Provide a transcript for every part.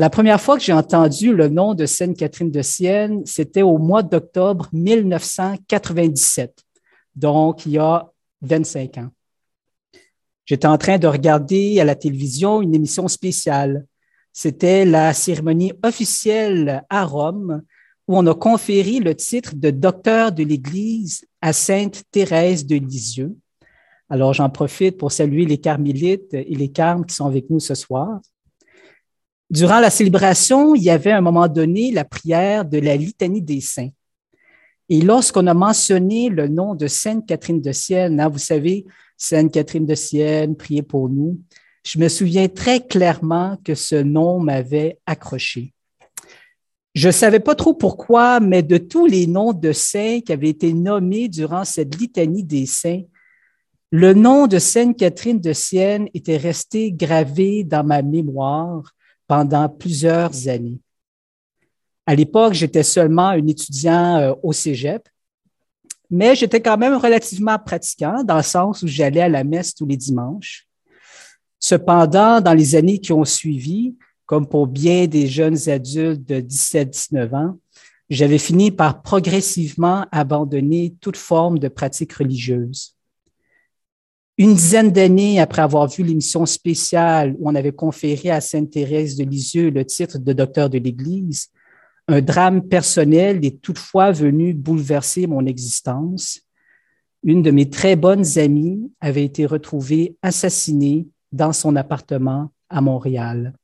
La première fois que j'ai entendu le nom de Sainte-Catherine de Sienne, c'était au mois d'octobre 1997, donc il y a 25 ans. J'étais en train de regarder à la télévision une émission spéciale. C'était la cérémonie officielle à Rome où on a conféré le titre de docteur de l'Église à Sainte Thérèse de Lisieux. Alors j'en profite pour saluer les carmélites et les carmes qui sont avec nous ce soir. Durant la célébration, il y avait à un moment donné la prière de la litanie des saints. Et lorsqu'on a mentionné le nom de Sainte Catherine de Sienne, hein, vous savez, Sainte Catherine de Sienne, priez pour nous, je me souviens très clairement que ce nom m'avait accroché. Je ne savais pas trop pourquoi, mais de tous les noms de saints qui avaient été nommés durant cette litanie des saints, le nom de Sainte Catherine de Sienne était resté gravé dans ma mémoire pendant plusieurs années. À l'époque, j'étais seulement un étudiant euh, au cégep, mais j'étais quand même relativement pratiquant dans le sens où j'allais à la messe tous les dimanches. Cependant, dans les années qui ont suivi, comme pour bien des jeunes adultes de 17-19 ans, j'avais fini par progressivement abandonner toute forme de pratique religieuse. Une dizaine d'années après avoir vu l'émission spéciale où on avait conféré à Sainte Thérèse de Lisieux le titre de docteur de l'Église, un drame personnel est toutefois venu bouleverser mon existence. Une de mes très bonnes amies avait été retrouvée assassinée dans son appartement à Montréal.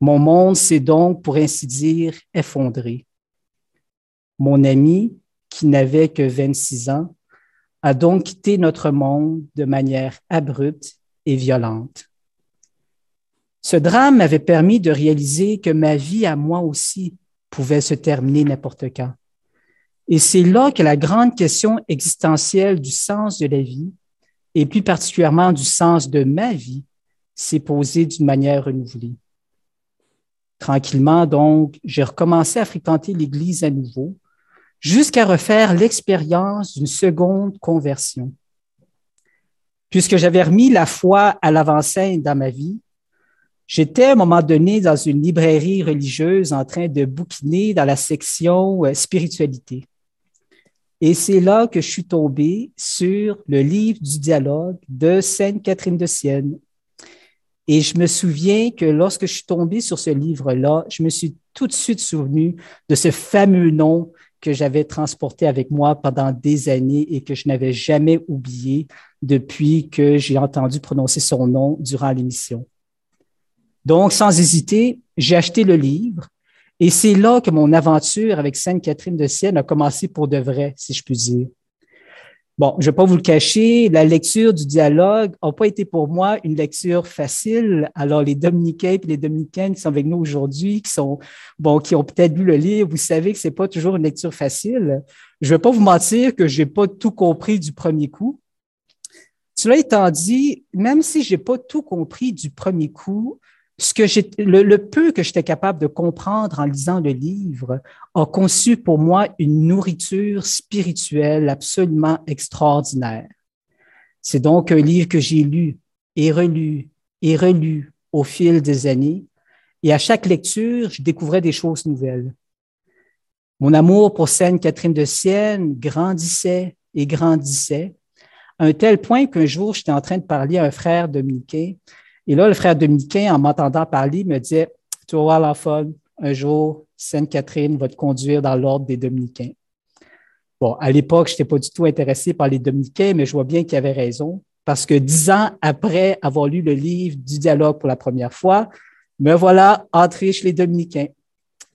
Mon monde s'est donc, pour ainsi dire, effondré. Mon amie, qui n'avait que 26 ans, a donc quitté notre monde de manière abrupte et violente. Ce drame m'avait permis de réaliser que ma vie à moi aussi pouvait se terminer n'importe quand. Et c'est là que la grande question existentielle du sens de la vie, et plus particulièrement du sens de ma vie, s'est posée d'une manière renouvelée. Tranquillement, donc, j'ai recommencé à fréquenter l'Église à nouveau, jusqu'à refaire l'expérience d'une seconde conversion. Puisque j'avais remis la foi à l'avant-scène dans ma vie, j'étais à un moment donné dans une librairie religieuse en train de bouquiner dans la section euh, spiritualité. Et c'est là que je suis tombé sur le livre du dialogue de Sainte Catherine de Sienne. Et je me souviens que lorsque je suis tombé sur ce livre-là, je me suis tout de suite souvenu de ce fameux nom que j'avais transporté avec moi pendant des années et que je n'avais jamais oublié depuis que j'ai entendu prononcer son nom durant l'émission. Donc, sans hésiter, j'ai acheté le livre et c'est là que mon aventure avec Sainte Catherine de Sienne a commencé pour de vrai, si je puis dire. Bon, je ne vais pas vous le cacher, la lecture du dialogue n'a pas été pour moi une lecture facile. Alors, les Dominicains et les Dominicaines qui sont avec nous aujourd'hui, qui sont, bon, qui ont peut-être lu le livre, vous savez que ce n'est pas toujours une lecture facile. Je ne vais pas vous mentir que je n'ai pas tout compris du premier coup. Cela étant dit, même si je n'ai pas tout compris du premier coup, ce que le, le, peu que j'étais capable de comprendre en lisant le livre a conçu pour moi une nourriture spirituelle absolument extraordinaire. C'est donc un livre que j'ai lu et relu et relu au fil des années, et à chaque lecture, je découvrais des choses nouvelles. Mon amour pour Sainte Catherine de Sienne grandissait et grandissait, à un tel point qu'un jour, j'étais en train de parler à un frère dominicain et là, le frère dominicain, en m'entendant parler, me disait, tu vas voir la folle, un jour, Sainte-Catherine va te conduire dans l'ordre des dominicains. Bon, à l'époque, je n'étais pas du tout intéressé par les dominicains, mais je vois bien qu'il avait raison, parce que dix ans après avoir lu le livre du dialogue pour la première fois, me voilà entré chez les dominicains.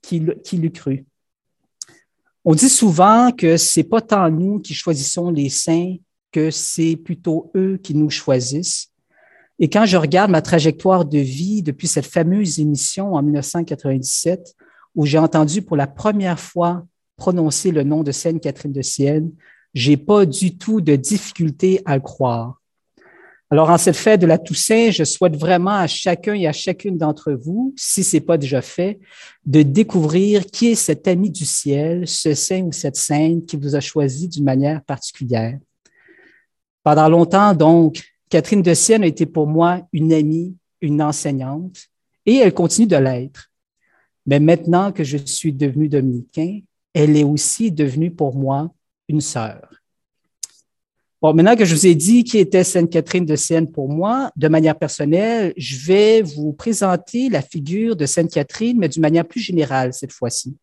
Qui, qui l'eût cru? On dit souvent que c'est pas tant nous qui choisissons les saints que c'est plutôt eux qui nous choisissent. Et quand je regarde ma trajectoire de vie depuis cette fameuse émission en 1997, où j'ai entendu pour la première fois prononcer le nom de Sainte Catherine de Sienne, J'ai pas du tout de difficulté à le croire. Alors, en cette fête de la Toussaint, je souhaite vraiment à chacun et à chacune d'entre vous, si ce n'est pas déjà fait, de découvrir qui est cet ami du ciel, ce saint ou cette sainte qui vous a choisi d'une manière particulière. Pendant longtemps, donc, Catherine de Sienne a été pour moi une amie, une enseignante, et elle continue de l'être. Mais maintenant que je suis devenu dominicain, elle est aussi devenue pour moi une sœur. Bon, maintenant que je vous ai dit qui était Sainte Catherine de Sienne pour moi, de manière personnelle, je vais vous présenter la figure de Sainte Catherine, mais d'une manière plus générale cette fois-ci.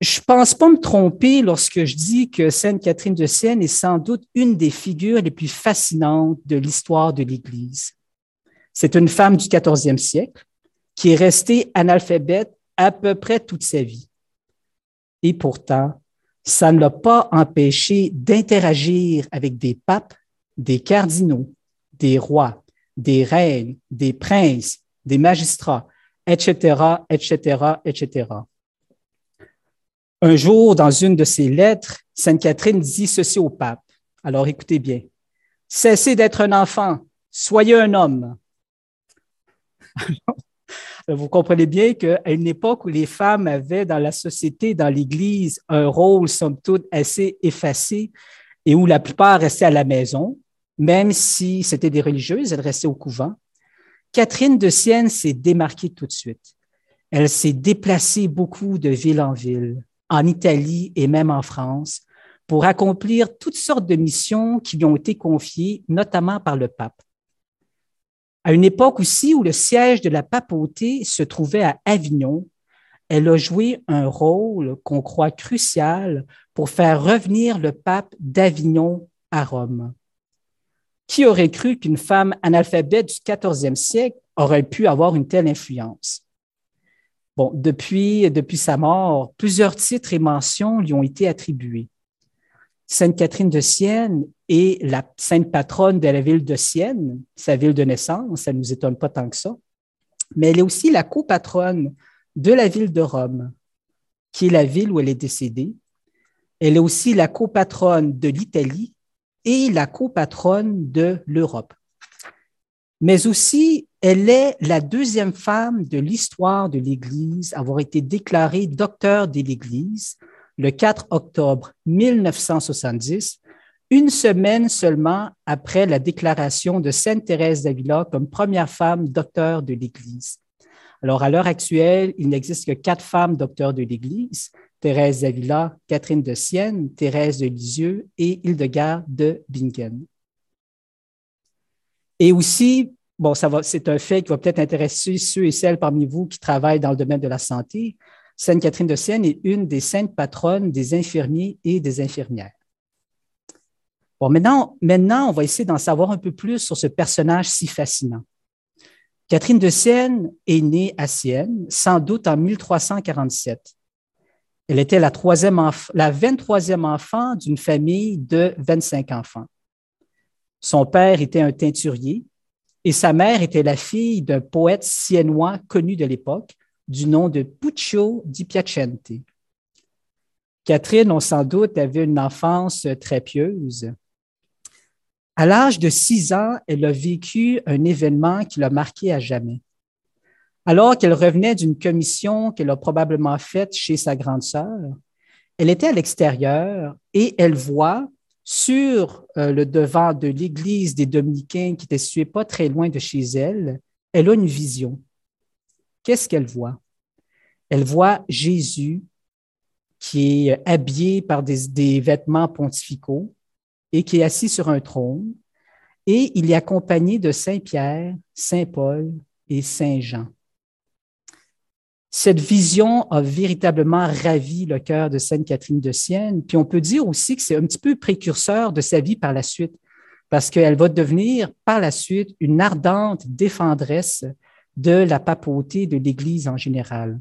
Je pense pas me tromper lorsque je dis que Sainte Catherine de Sienne est sans doute une des figures les plus fascinantes de l'histoire de l'Église. C'est une femme du 14e siècle qui est restée analphabète à peu près toute sa vie. Et pourtant, ça ne l'a pas empêché d'interagir avec des papes, des cardinaux, des rois, des reines, des princes, des magistrats, etc., etc., etc. Un jour, dans une de ses lettres, Sainte Catherine dit ceci au pape. Alors écoutez bien. Cessez d'être un enfant, soyez un homme. vous comprenez bien qu'à une époque où les femmes avaient dans la société, dans l'Église, un rôle, somme toute, assez effacé et où la plupart restaient à la maison, même si c'était des religieuses, elles restaient au couvent, Catherine de Sienne s'est démarquée tout de suite. Elle s'est déplacée beaucoup de ville en ville, en Italie et même en France, pour accomplir toutes sortes de missions qui lui ont été confiées, notamment par le pape à une époque aussi où le siège de la papauté se trouvait à Avignon, elle a joué un rôle qu'on croit crucial pour faire revenir le pape d'Avignon à Rome. Qui aurait cru qu'une femme analphabète du 14e siècle aurait pu avoir une telle influence? Bon, depuis, depuis sa mort, plusieurs titres et mentions lui ont été attribués. Sainte Catherine de Sienne est la sainte patronne de la ville de Sienne, sa ville de naissance, ça ne nous étonne pas tant que ça, mais elle est aussi la copatronne de la ville de Rome, qui est la ville où elle est décédée. Elle est aussi la copatronne de l'Italie et la copatronne de l'Europe. Mais aussi, elle est la deuxième femme de l'histoire de l'Église à avoir été déclarée docteur de l'Église le 4 octobre 1970, une semaine seulement après la déclaration de Sainte Thérèse d'Avila comme première femme docteur de l'Église. Alors, à l'heure actuelle, il n'existe que quatre femmes docteurs de l'Église, Thérèse d'Avila, Catherine de Sienne, Thérèse de Lisieux et Hildegard de Bingen. Et aussi, bon, ça va, c'est un fait qui va peut-être intéresser ceux et celles parmi vous qui travaillent dans le domaine de la santé. Sainte Catherine de Sienne est une des saintes patronnes des infirmiers et des infirmières. Bon, maintenant, maintenant, on va essayer d'en savoir un peu plus sur ce personnage si fascinant. Catherine de Sienne est née à Sienne, sans doute en 1347. Elle était la, troisième la 23e enfant d'une famille de 25 enfants. Son père était un teinturier et sa mère était la fille d'un poète siennois connu de l'époque, du nom de Puccio di Piacente. Catherine, on sans doute, avait une enfance très pieuse. À l'âge de six ans, elle a vécu un événement qui l'a marqué à jamais. Alors qu'elle revenait d'une commission qu'elle a probablement faite chez sa grande sœur, elle était à l'extérieur et elle voit sur euh, le devant de l'église des Dominicains qui était située pas très loin de chez elle, elle a une vision qu'est-ce qu'elle voit? Elle voit Jésus qui est habillé par des, vêtements pontificaux et qui est assis sur un trône, et il est accompagné de Saint Pierre, Saint Paul et Saint Jean. Cette vision a véritablement ravi le cœur de Sainte Catherine de Sienne, puis on peut dire aussi que c'est un petit peu précurseur de sa vie par la suite, parce qu'elle va devenir par la suite une ardente défendresse de la papauté de l'Église en général.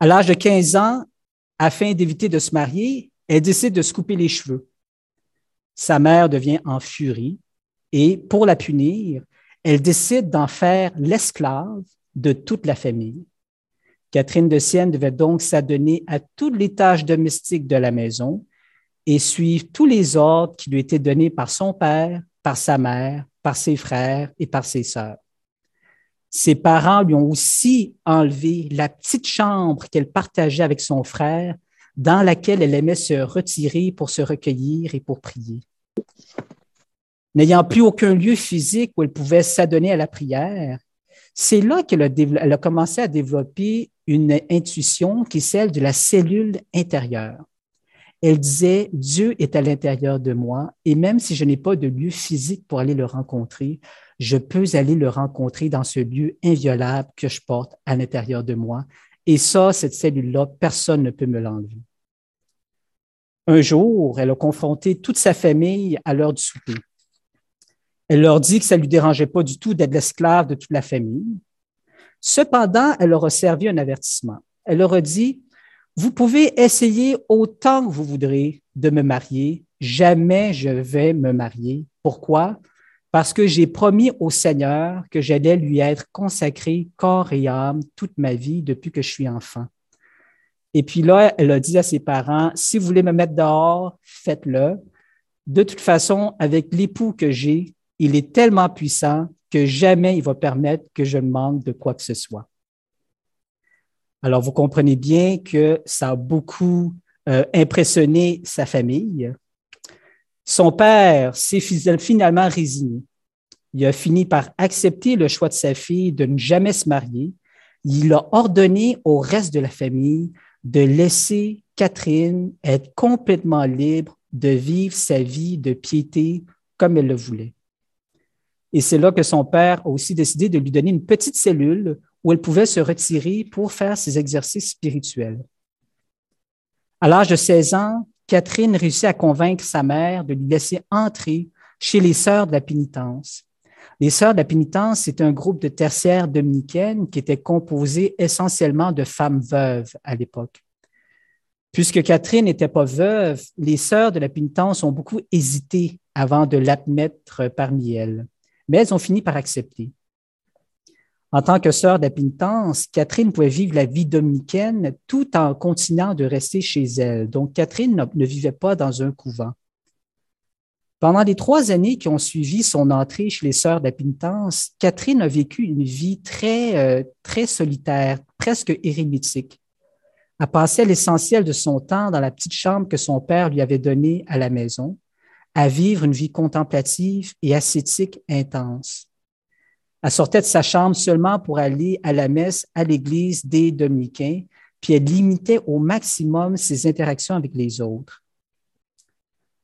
À l'âge de 15 ans, afin d'éviter de se marier, elle décide de se couper les cheveux. Sa mère devient en furie et pour la punir, elle décide d'en faire l'esclave de toute la famille. Catherine de Sienne devait donc s'adonner à toutes les tâches domestiques de la maison et suivre tous les ordres qui lui étaient donnés par son père, par sa mère, par ses frères et par ses sœurs. Ses parents lui ont aussi enlevé la petite chambre qu'elle partageait avec son frère, dans laquelle elle aimait se retirer pour se recueillir et pour prier. N'ayant plus aucun lieu physique où elle pouvait s'adonner à la prière, c'est là qu'elle a, commencé à développer une intuition qui est celle de la cellule intérieure. Elle disait, Dieu est à l'intérieur de moi et même si je n'ai pas de lieu physique pour aller le rencontrer, je peux aller le rencontrer dans ce lieu inviolable que je porte à l'intérieur de moi. Et ça, cette cellule-là, personne ne peut me l'enlever. Un jour, elle a confronté toute sa famille à l'heure du souper. Elle leur dit que ça ne lui dérangeait pas du tout d'être l'esclave de toute la famille. Cependant, elle leur a servi un avertissement. Elle leur a dit, vous pouvez essayer autant que vous voudrez de me marier, jamais je vais me marier. Pourquoi? parce que j'ai promis au Seigneur que j'allais lui être consacré corps et âme toute ma vie depuis que je suis enfant. Et puis là, elle a dit à ses parents, si vous voulez me mettre dehors, faites-le. De toute façon, avec l'époux que j'ai, il est tellement puissant que jamais il va permettre que je manque de quoi que ce soit. Alors, vous comprenez bien que ça a beaucoup euh, impressionné sa famille. Son père s'est finalement résigné. Il a fini par accepter le choix de sa fille de ne jamais se marier. Il a ordonné au reste de la famille de laisser Catherine être complètement libre de vivre sa vie de piété comme elle le voulait. Et c'est là que son père a aussi décidé de lui donner une petite cellule où elle pouvait se retirer pour faire ses exercices spirituels. À l'âge de 16 ans, Catherine réussit à convaincre sa mère de lui laisser entrer chez les Sœurs de la Pénitence. Les Sœurs de la Pénitence, c'est un groupe de tertiaires dominicaines qui était composé essentiellement de femmes veuves à l'époque. Puisque Catherine n'était pas veuve, les Sœurs de la Pénitence ont beaucoup hésité avant de l'admettre parmi elles, mais elles ont fini par accepter. En tant que sœur pénitence, Catherine pouvait vivre la vie dominicaine tout en continuant de rester chez elle. Donc, Catherine ne, vivait pas dans un couvent. Pendant les trois années qui ont suivi son entrée chez les sœurs pénitence, Catherine a vécu une vie très, euh, très solitaire, presque érémitique. Elle passait l'essentiel de son temps dans la petite chambre que son père lui avait donnée à la maison, à vivre une vie contemplative et ascétique intense. Elle sortait de sa chambre seulement pour aller à la messe à l'église des dominicains, puis elle limitait au maximum ses interactions avec les autres.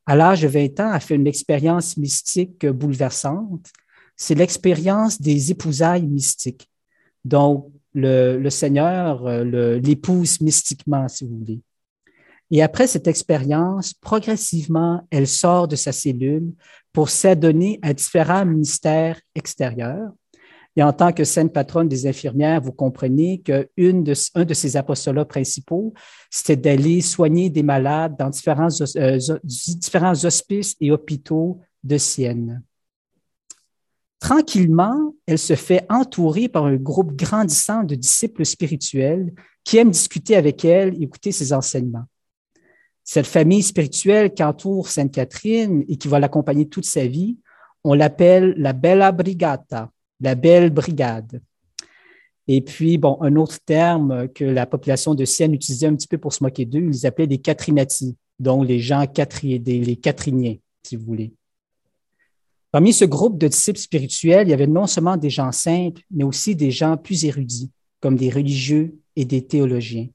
À l'âge de 20 ans, elle fait une expérience mystique bouleversante. C'est l'expérience des épousailles mystiques. Donc, le, le Seigneur l'épouse mystiquement, si vous voulez. Et après cette expérience, progressivement, elle sort de sa cellule pour s'adonner à différents ministères extérieurs. Et en tant que sainte patronne des infirmières, vous comprenez qu'un de, de ses apostolats principaux, c'était d'aller soigner des malades dans euh, différents hospices et hôpitaux de Sienne. Tranquillement, elle se fait entourer par un groupe grandissant de disciples spirituels qui aiment discuter avec elle et écouter ses enseignements. Cette famille spirituelle qui entoure Sainte Catherine et qui va l'accompagner toute sa vie, on l'appelle la Bella Brigata, la belle brigade. Et puis, bon, un autre terme que la population de Sienne utilisait un petit peu pour se moquer d'eux, ils appelaient des Catrinati, donc les gens les Catriniens, si vous voulez. Parmi ce groupe de disciples spirituels, il y avait non seulement des gens simples, mais aussi des gens plus érudits, comme des religieux et des théologiens.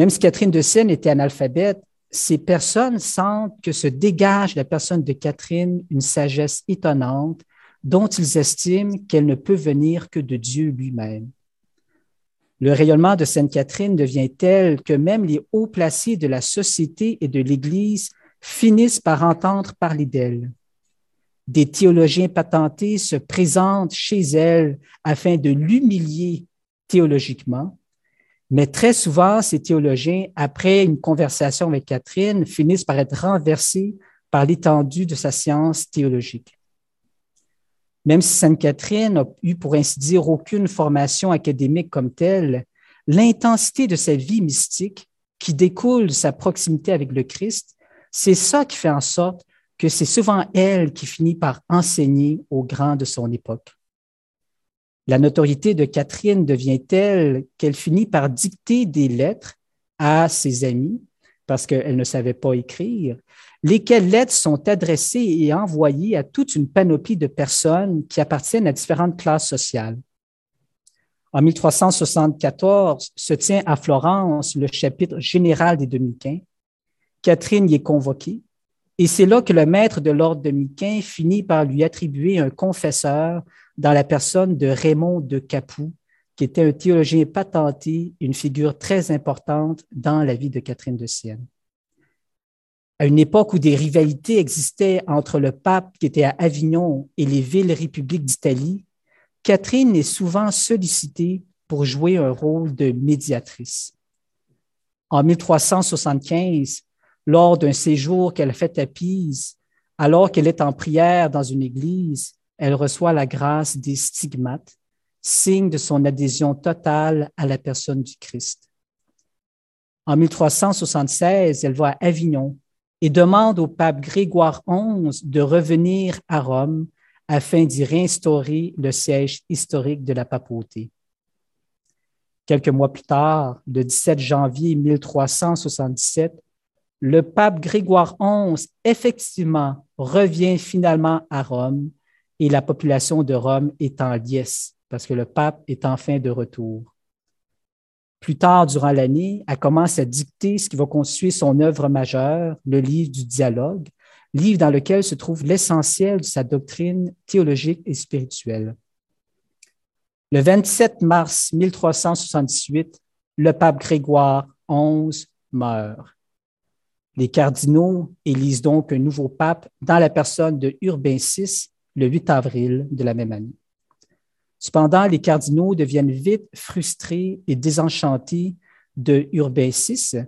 Même si Catherine de Sienne était analphabète, ces personnes sentent que se dégage de la personne de Catherine une sagesse étonnante dont ils estiment qu'elle ne peut venir que de Dieu lui-même. Le rayonnement de Sainte Catherine devient tel que même les hauts placés de la société et de l'Église finissent par entendre parler d'elle. Des théologiens patentés se présentent chez elle afin de l'humilier théologiquement, mais très souvent, ces théologiens, après une conversation avec Catherine, finissent par être renversés par l'étendue de sa science théologique. Même si Sainte Catherine n'a eu, pour ainsi dire, aucune formation académique comme telle, l'intensité de sa vie mystique, qui découle de sa proximité avec le Christ, C'est ça qui fait en sorte que c'est souvent elle qui finit par enseigner aux grands de son époque. La notoriété de Catherine devient telle qu'elle finit par dicter des lettres à ses amis parce qu'elle ne savait pas écrire, lesquelles lettres sont adressées et envoyées à toute une panoplie de personnes qui appartiennent à différentes classes sociales? En 1374 se tient à Florence le chapitre général des Dominicains. Catherine y est convoquée et c'est là que le maître de l'ordre dominicain finit par lui attribuer un confesseur dans la personne de Raymond de Capoue, qui était un théologien patenté, une figure très importante dans la vie de Catherine de Sienne. À une époque où des rivalités existaient entre le pape qui était à Avignon et les villes républiques d'Italie, Catherine est souvent sollicitée pour jouer un rôle de médiatrice. En 1375, lors d'un séjour qu'elle fait à Pise, alors qu'elle est en prière dans une église, elle reçoit la grâce des stigmates, signe de son adhésion totale à la personne du Christ. En 1376, elle va à Avignon et demande au pape Grégoire XI de revenir à Rome afin d'y réinstaurer le siège historique de la papauté. Quelques mois plus tard, le 17 janvier 1377, le pape Grégoire XI, effectivement, revient finalement à Rome et la population de Rome est en liesse parce que le pape est enfin de retour. Plus tard durant l'année, elle commence à dicter ce qui va constituer son œuvre majeure, le livre du dialogue, livre dans lequel se trouve l'essentiel de sa doctrine théologique et spirituelle. Le 27 mars 1378, le pape Grégoire XI meurt. Les cardinaux élisent donc un nouveau pape dans la personne de Urbain VI le 8 avril de la même année. Cependant, les cardinaux deviennent vite frustrés et désenchantés de Urbain VI,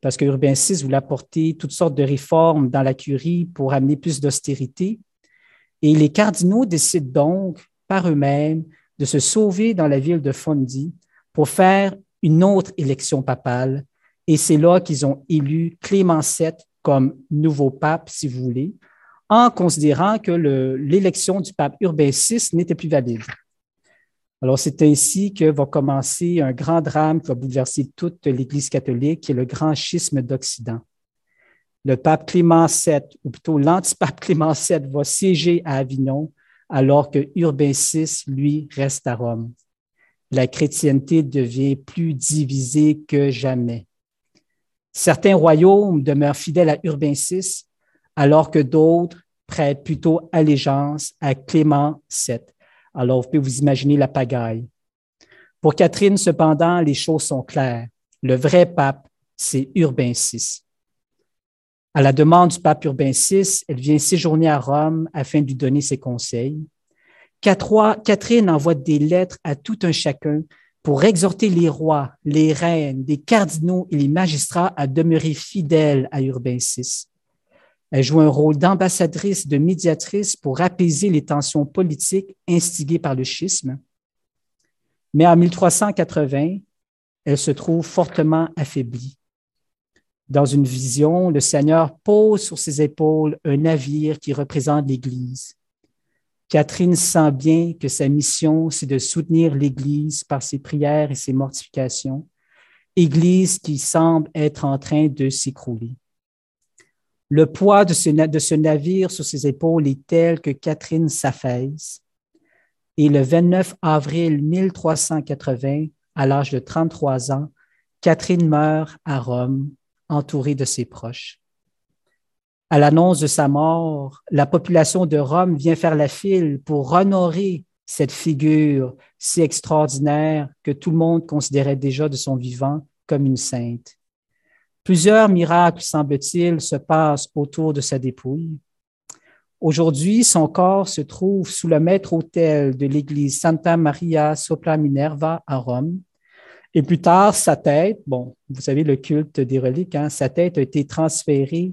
parce que Urbain VI voulait apporter toutes sortes de réformes dans la curie pour amener plus d'austérité. Et les cardinaux décident donc par eux-mêmes de se sauver dans la ville de Fondi pour faire une autre élection papale et c'est là qu'ils ont élu Clément VII comme nouveau pape, si vous voulez, en considérant que l'élection du pape Urbain VI n'était plus valide. Alors, c'est ainsi que va commencer un grand drame qui va bouleverser toute l'Église catholique, qui est le grand schisme d'Occident. Le pape Clément VII, ou plutôt l'antipape Clément VII, va siéger à Avignon, alors que Urbain VI, lui, reste à Rome. La chrétienté devient plus divisée que jamais. Certains royaumes demeurent fidèles à Urbain VI, alors que d'autres prêtent plutôt allégeance à Clément VII. Alors, vous pouvez vous imaginer la pagaille. Pour Catherine, cependant, les choses sont claires. Le vrai pape, c'est Urbain VI. À la demande du pape Urbain VI, elle vient séjourner à Rome afin de lui donner ses conseils. Catherine envoie des lettres à tout un chacun pour exhorter les rois, les reines, les cardinaux et les magistrats à demeurer fidèles à Urbain VI. Elle joue un rôle d'ambassadrice, de médiatrice pour apaiser les tensions politiques instigées par le schisme. Mais en 1380, elle se trouve fortement affaiblie. Dans une vision, le Seigneur pose sur ses épaules un navire qui représente l'Église. Catherine sent bien que sa mission, c'est de soutenir l'Église par ses prières et ses mortifications, Église qui semble être en train de s'écrouler. Le poids de ce, navire sur ses épaules est tel que Catherine s'affaisse. Et le 29 avril 1380, à l'âge de 33 ans, Catherine meurt à Rome, entourée de ses proches. À l'annonce de sa mort, la population de Rome vient faire la file pour honorer cette figure si extraordinaire que tout le monde considérait déjà de son vivant comme une sainte. Plusieurs miracles, semble-t-il, se passent autour de sa dépouille. Aujourd'hui, son corps se trouve sous le maître-autel de l'église Santa Maria sopra Minerva à Rome. Et plus tard, sa tête, bon, vous savez, le culte des reliques, hein, sa tête a été transférée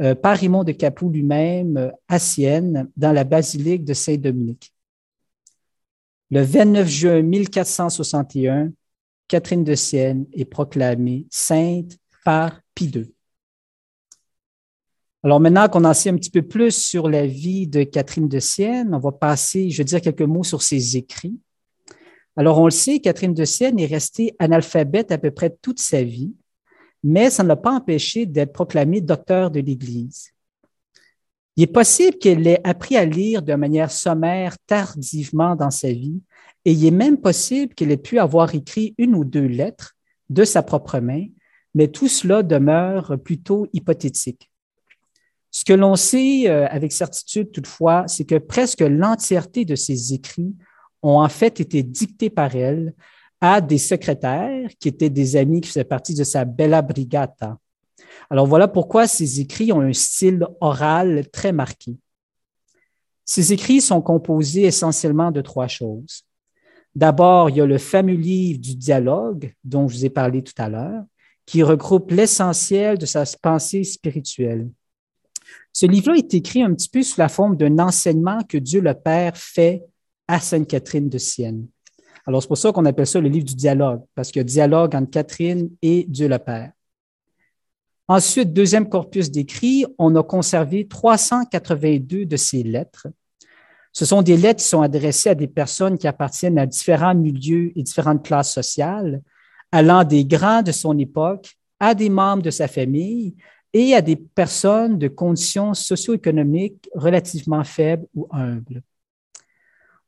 euh, par Raymond de Capoue lui-même euh, à Sienne, dans la basilique de Saint-Dominique. Le 29 juin 1461, Catherine de Sienne est proclamée sainte Pie II. Alors maintenant qu'on en sait un petit peu plus sur la vie de Catherine de Sienne, on va passer, je vais dire quelques mots sur ses écrits. Alors on le sait, Catherine de Sienne est restée analphabète à peu près toute sa vie, mais ça ne l'a pas empêché d'être proclamée docteur de l'Église. Il est possible qu'elle ait appris à lire de manière sommaire tardivement dans sa vie, et il est même possible qu'elle ait pu avoir écrit une ou deux lettres de sa propre main, mais tout cela demeure plutôt hypothétique. Ce que l'on sait euh, avec certitude toutefois, c'est que presque l'entièreté de ses écrits ont en fait été dictés par elle à des secrétaires qui étaient des amis qui faisaient partie de sa Bella Brigata. Alors voilà pourquoi ses écrits ont un style oral très marqué. Ces écrits sont composés essentiellement de trois choses. D'abord, il y a le fameux livre du dialogue dont je vous ai parlé tout à l'heure, qui regroupe l'essentiel de sa pensée spirituelle. Ce livre-là est écrit un petit peu sous la forme d'un enseignement que Dieu le Père fait à Sainte Catherine de Sienne. Alors, c'est pour ça qu'on appelle ça le livre du dialogue, parce qu'il y a dialogue entre Catherine et Dieu le Père. Ensuite, deuxième corpus d'écrits, on a conservé 382 de ces lettres. Ce sont des lettres qui sont adressées à des personnes qui appartiennent à différents milieux et différentes classes sociales, allant des grands de son époque à des membres de sa famille et à des personnes de conditions socio-économiques relativement faibles ou humbles.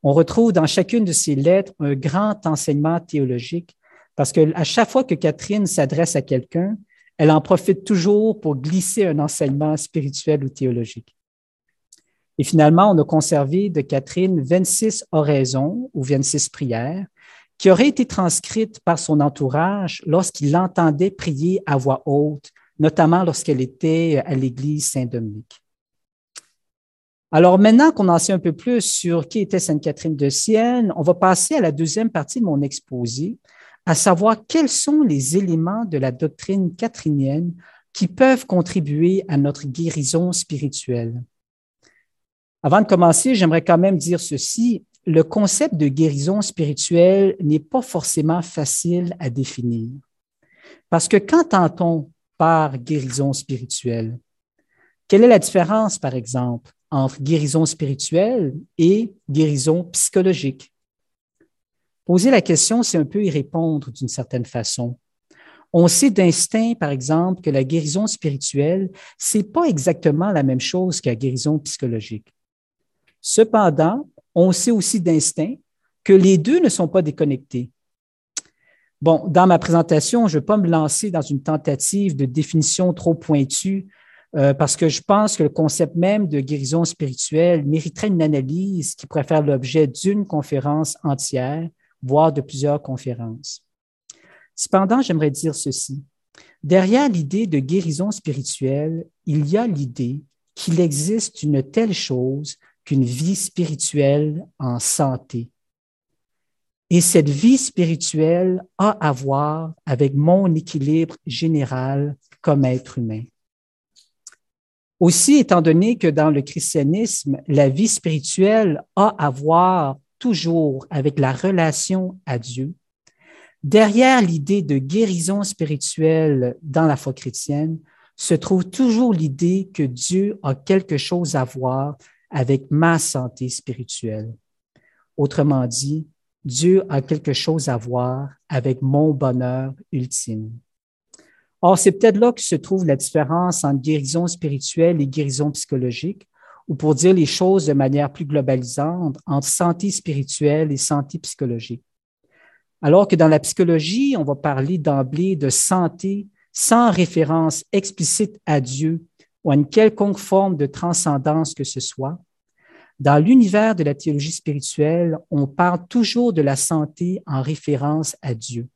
On retrouve dans chacune de ces lettres un grand enseignement théologique parce qu'à chaque fois que Catherine s'adresse à quelqu'un, elle en profite toujours pour glisser un enseignement spirituel ou théologique. Et finalement, on a conservé de Catherine 26 oraisons ou 26 prières qui auraient été transcrites par son entourage lorsqu'il l'entendait prier à voix haute notamment lorsqu'elle était à l'église Saint-Dominique. Alors maintenant qu'on en sait un peu plus sur qui était Sainte Catherine de Sienne, on va passer à la deuxième partie de mon exposé, à savoir quels sont les éléments de la doctrine catherinienne qui peuvent contribuer à notre guérison spirituelle. Avant de commencer, j'aimerais quand même dire ceci. Le concept de guérison spirituelle n'est pas forcément facile à définir. Parce que quand entend par guérison spirituelle? Quelle est la différence, par exemple, entre guérison spirituelle et guérison psychologique? Poser la question, c'est un peu y répondre d'une certaine façon. On sait d'instinct, par exemple, que la guérison spirituelle, c'est pas exactement la même chose que la guérison psychologique. Cependant, on sait aussi d'instinct que les deux ne sont pas déconnectés. Bon, dans ma présentation, je ne vais pas me lancer dans une tentative de définition trop pointue euh, parce que je pense que le concept même de guérison spirituelle mériterait une analyse qui pourrait faire l'objet d'une conférence entière, voire de plusieurs conférences. Cependant, j'aimerais dire ceci. Derrière l'idée de guérison spirituelle, il y a l'idée qu'il existe une telle chose qu'une vie spirituelle en santé. Et cette vie spirituelle a à voir avec mon équilibre général comme être humain. Aussi, étant donné que dans le christianisme, la vie spirituelle a à voir toujours avec la relation à Dieu, derrière l'idée de guérison spirituelle dans la foi chrétienne se trouve toujours l'idée que Dieu a quelque chose à voir avec ma santé spirituelle. Autrement dit, Dieu a quelque chose à voir avec mon bonheur ultime. Or, c'est peut-être là que se trouve la différence entre guérison spirituelle et guérison psychologique, ou pour dire les choses de manière plus globalisante, entre santé spirituelle et santé psychologique. Alors que dans la psychologie, on va parler d'emblée de santé sans référence explicite à Dieu ou à une quelconque forme de transcendance que ce soit, dans l'univers de la théologie spirituelle, on parle toujours de la santé en référence à Dieu.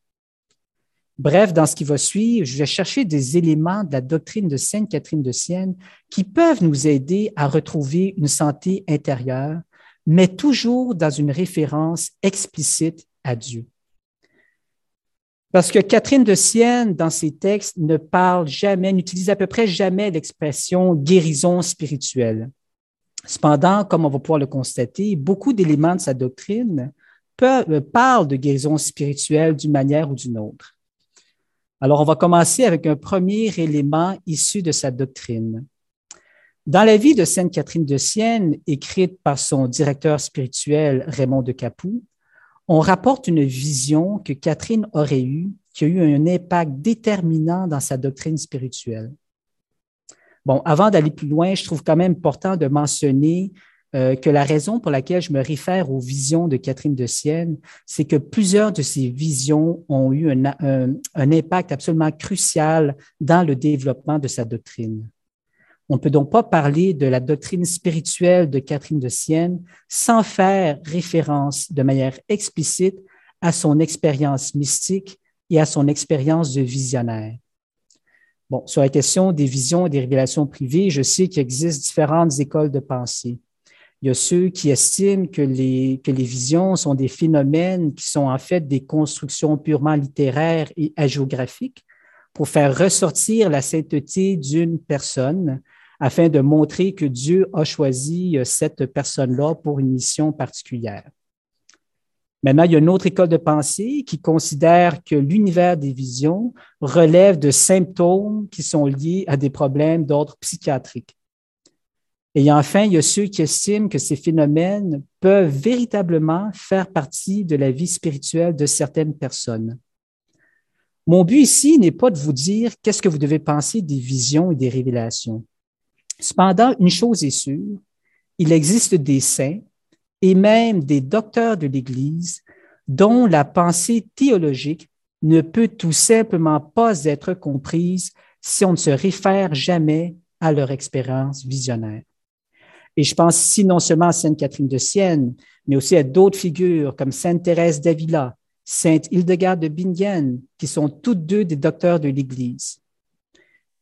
Bref, dans ce qui va suivre, je vais chercher des éléments de la doctrine de Sainte Catherine de Sienne qui peuvent nous aider à retrouver une santé intérieure, mais toujours dans une référence explicite à Dieu. Parce que Catherine de Sienne, dans ses textes, ne parle jamais, n'utilise à peu près jamais l'expression guérison spirituelle. Cependant, comme on va pouvoir le constater, beaucoup d'éléments de sa doctrine euh, parlent de guérison spirituelle d'une manière ou d'une autre. Alors, on va commencer avec un premier élément issu de sa doctrine. Dans la vie de Sainte Catherine de Sienne, écrite par son directeur spirituel Raymond de Capoue, on rapporte une vision que Catherine aurait eue qui a eu un impact déterminant dans sa doctrine spirituelle. Bon, avant d'aller plus loin, je trouve quand même important de mentionner euh, que la raison pour laquelle je me réfère aux visions de Catherine de Sienne, c'est que plusieurs de ces visions ont eu un, un, impact absolument crucial dans le développement de sa doctrine. On ne peut donc pas parler de la doctrine spirituelle de Catherine de Sienne sans faire référence de manière explicite à son expérience mystique et à son expérience de visionnaire. Bon, sur la question des visions et des révélations privées, je sais qu'il existe différentes écoles de pensée. Il y a ceux qui estiment que les, que les visions sont des phénomènes qui sont en fait des constructions purement littéraires et hagiographiques pour faire ressortir la sainteté d'une personne afin de montrer que Dieu a choisi cette personne-là pour une mission particulière. Maintenant, il y a une autre école de pensée qui considère que l'univers des visions relève de symptômes qui sont liés à des problèmes d'ordre psychiatrique. Et enfin, il y a ceux qui estiment que ces phénomènes peuvent véritablement faire partie de la vie spirituelle de certaines personnes. Mon but ici n'est pas de vous dire qu'est-ce que vous devez penser des visions et des révélations. Cependant, une chose est sûre, il existe des saints et même des docteurs de l'Église dont la pensée théologique ne peut tout simplement pas être comprise si on ne se réfère jamais à leur expérience visionnaire. Et je pense ici non seulement à Sainte Catherine de Sienne, mais aussi à d'autres figures comme Sainte Thérèse d'Avila, Sainte Hildegarde de Bingen, qui sont toutes deux des docteurs de l'Église.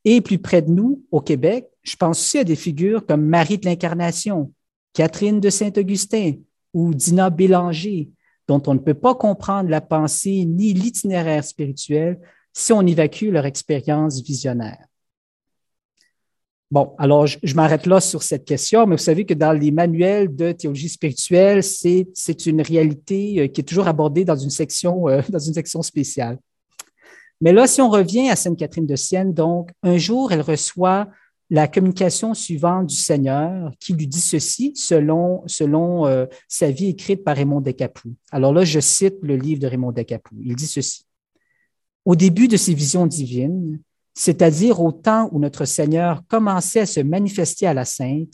Et plus près de nous, au Québec, je pense aussi à des figures comme Marie de l'Incarnation, Catherine de Saint-Augustin ou Dina Bélanger, dont on ne peut pas comprendre la pensée ni l'itinéraire spirituel si on évacue leur expérience visionnaire. Bon, alors je, m'arrête là sur cette question, mais vous savez que dans les manuels de théologie spirituelle, c'est une réalité euh, qui est toujours abordée dans une section, euh, dans une section spéciale. Mais là, si on revient à Sainte Catherine de Sienne, donc, un jour, elle reçoit la communication suivante du Seigneur qui lui dit ceci selon, selon euh, sa vie écrite par Raymond Descapoux. Alors là, je cite le livre de Raymond Descapoux. Il dit ceci. Au début de ses visions divines, c'est-à-dire au temps où notre Seigneur commençait à se manifester à la Sainte,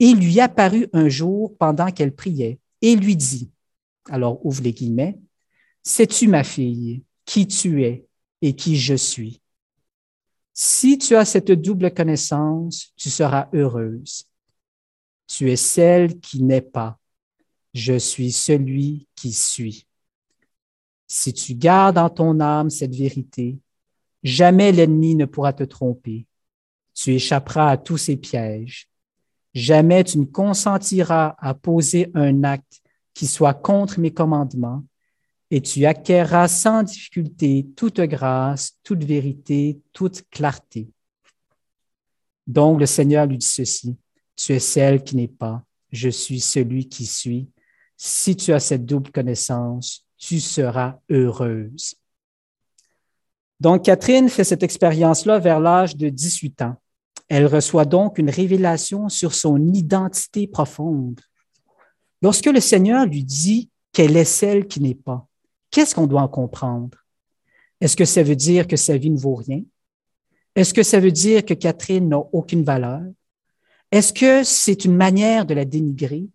il lui apparut un jour pendant qu'elle priait et lui dit, alors ouvre les guillemets, Sais-tu ma fille, qui tu es et qui je suis? Si tu as cette double connaissance, tu seras heureuse. Tu es celle qui n'est pas. Je suis celui qui suis. Si tu gardes en ton âme cette vérité, jamais l'ennemi ne pourra te tromper. Tu échapperas à tous ses pièges. Jamais tu ne consentiras à poser un acte qui soit contre mes commandements et tu acquerras sans difficulté toute grâce, toute vérité, toute clarté. Donc le Seigneur lui dit ceci, tu es celle qui n'est pas, je suis celui qui suis. Si tu as cette double connaissance, tu seras heureuse. Donc Catherine fait cette expérience-là vers l'âge de 18 ans. Elle reçoit donc une révélation sur son identité profonde. Lorsque le Seigneur lui dit qu'elle est celle qui n'est pas, Qu'est-ce qu'on doit en comprendre? Est-ce que ça veut dire que sa vie ne vaut rien? Est-ce que ça veut dire que Catherine n'a aucune valeur? Est-ce que c'est une manière de la dénigrer?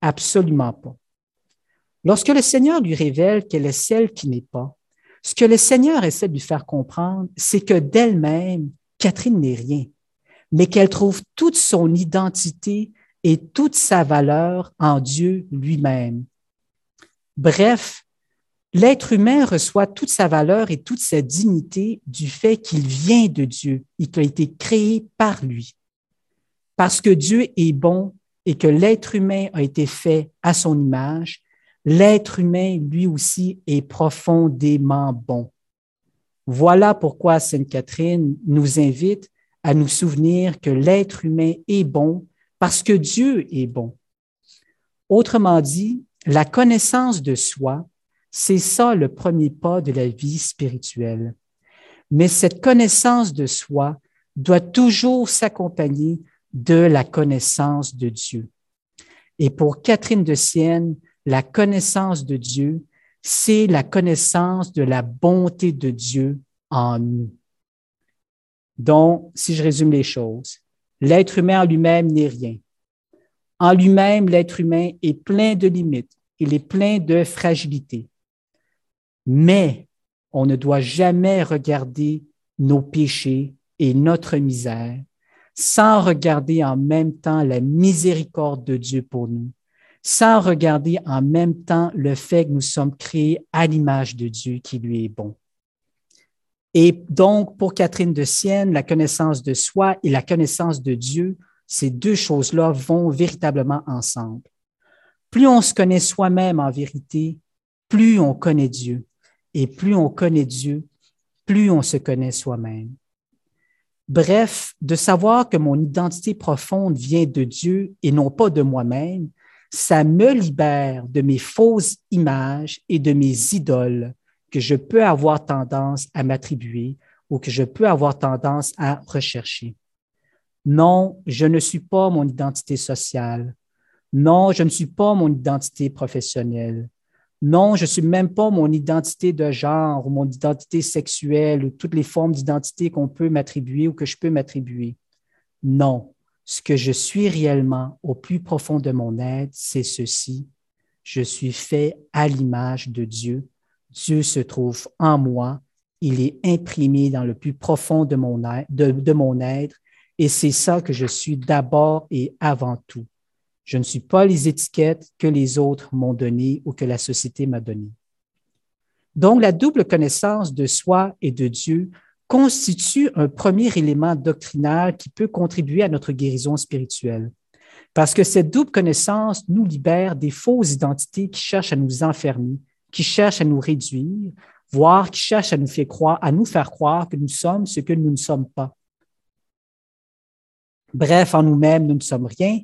Absolument pas. Lorsque le Seigneur lui révèle qu'elle est celle qui n'est pas, ce que le Seigneur essaie de lui faire comprendre, c'est que d'elle-même, Catherine n'est rien, mais qu'elle trouve toute son identité et toute sa valeur en Dieu lui-même. Bref, L'être humain reçoit toute sa valeur et toute sa dignité du fait qu'il vient de Dieu et qu'il a été créé par lui. Parce que Dieu est bon et que l'être humain a été fait à son image, l'être humain lui aussi est profondément bon. Voilà pourquoi Sainte Catherine nous invite à nous souvenir que l'être humain est bon parce que Dieu est bon. Autrement dit, la connaissance de soi c'est ça le premier pas de la vie spirituelle. Mais cette connaissance de soi doit toujours s'accompagner de la connaissance de Dieu. Et pour Catherine de Sienne, la connaissance de Dieu, c'est la connaissance de la bonté de Dieu en nous. Donc, si je résume les choses, l'être humain en lui-même n'est rien. En lui-même, l'être humain est plein de limites, il est plein de fragilité. Mais on ne doit jamais regarder nos péchés et notre misère sans regarder en même temps la miséricorde de Dieu pour nous, sans regarder en même temps le fait que nous sommes créés à l'image de Dieu qui lui est bon. Et donc, pour Catherine de Sienne, la connaissance de soi et la connaissance de Dieu, ces deux choses-là vont véritablement ensemble. Plus on se connaît soi-même en vérité, plus on connaît Dieu. Et plus on connaît Dieu, plus on se connaît soi-même. Bref, de savoir que mon identité profonde vient de Dieu et non pas de moi-même, ça me libère de mes fausses images et de mes idoles que je peux avoir tendance à m'attribuer ou que je peux avoir tendance à rechercher. Non, je ne suis pas mon identité sociale. Non, je ne suis pas mon identité professionnelle. Non, je ne suis même pas mon identité de genre ou mon identité sexuelle ou toutes les formes d'identité qu'on peut m'attribuer ou que je peux m'attribuer. Non, ce que je suis réellement au plus profond de mon être, c'est ceci. Je suis fait à l'image de Dieu. Dieu se trouve en moi. Il est imprimé dans le plus profond de mon être, de mon être et c'est ça que je suis d'abord et avant tout. Je ne suis pas les étiquettes que les autres m'ont données ou que la société m'a données. Donc, la double connaissance de soi et de Dieu constitue un premier élément doctrinal qui peut contribuer à notre guérison spirituelle. Parce que cette double connaissance nous libère des fausses identités qui cherchent à nous enfermer, qui cherchent à nous réduire, voire qui cherchent à nous faire croire, à nous faire croire que nous sommes ce que nous ne sommes pas. Bref, en nous-mêmes, nous ne sommes rien,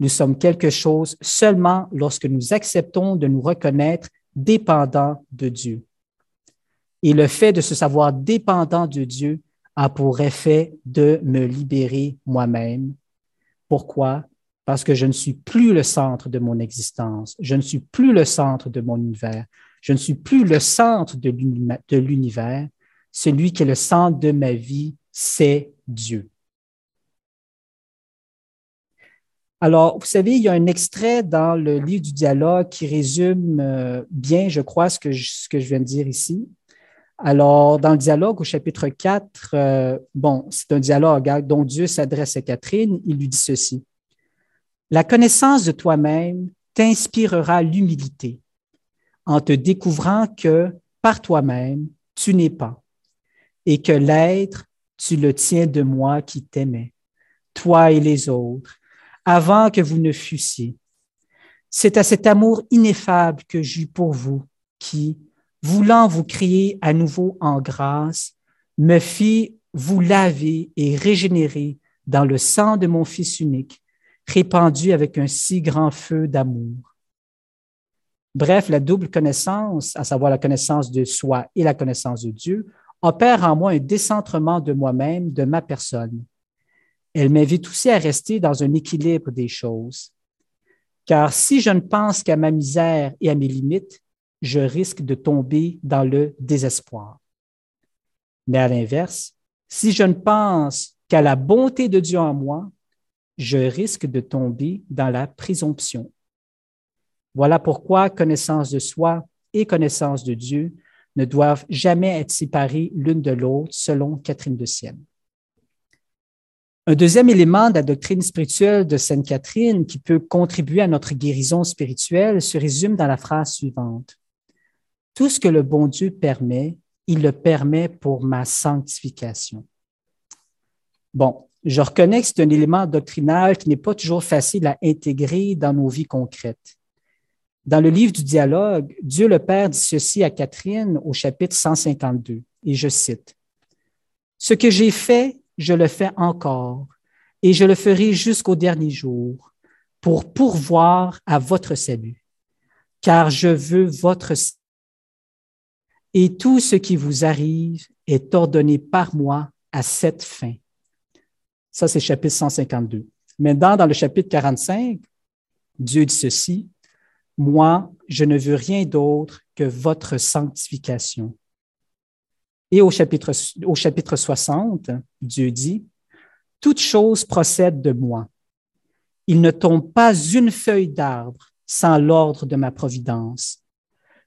nous sommes quelque chose seulement lorsque nous acceptons de nous reconnaître dépendants de Dieu. Et le fait de se savoir dépendant de Dieu a pour effet de me libérer moi-même. Pourquoi? Parce que je ne suis plus le centre de mon existence, je ne suis plus le centre de mon univers, je ne suis plus le centre de l'univers. Celui qui est le centre de ma vie, c'est Dieu. Alors, vous savez, il y a un extrait dans le livre du dialogue qui résume euh, bien, je crois, ce que, je, viens de dire ici. Alors, dans le dialogue au chapitre 4, euh, bon, c'est un dialogue hein, dont Dieu s'adresse à Catherine. Il lui dit ceci. La connaissance de toi-même t'inspirera l'humilité en te découvrant que par toi-même, tu n'es pas et que l'être, tu le tiens de moi qui t'aimais, toi et les autres avant que vous ne fussiez. C'est à cet amour ineffable que j'eus pour vous qui, voulant vous créer à nouveau en grâce, me fit vous laver et régénérer dans le sang de mon Fils unique, répandu avec un si grand feu d'amour. Bref, la double connaissance, à savoir la connaissance de soi et la connaissance de Dieu, opère en moi un décentrement de moi-même, de ma personne. Elle m'invite aussi à rester dans un équilibre des choses. Car si je ne pense qu'à ma misère et à mes limites, je risque de tomber dans le désespoir. Mais à l'inverse, si je ne pense qu'à la bonté de Dieu en moi, je risque de tomber dans la présomption. Voilà pourquoi connaissance de soi et connaissance de Dieu ne doivent jamais être séparées l'une de l'autre, selon Catherine de Sienne. Un deuxième élément de la doctrine spirituelle de Sainte Catherine qui peut contribuer à notre guérison spirituelle se résume dans la phrase suivante. Tout ce que le bon Dieu permet, il le permet pour ma sanctification. Bon, je reconnais que c'est un élément doctrinal qui n'est pas toujours facile à intégrer dans nos vies concrètes. Dans le livre du dialogue, Dieu le Père dit ceci à Catherine au chapitre 152, et je cite, Ce que j'ai fait, je le fais encore, et je le ferai jusqu'au dernier jour, pour pourvoir à votre salut, car je veux votre. Et tout ce qui vous arrive est ordonné par moi à cette fin. Ça, c'est chapitre 152. Maintenant, dans le chapitre 45, Dieu dit ceci, Moi, je ne veux rien d'autre que votre sanctification. Et au chapitre, au chapitre 60, Dieu dit, Toute chose procède de moi. Il ne tombe pas une feuille d'arbre sans l'ordre de ma providence.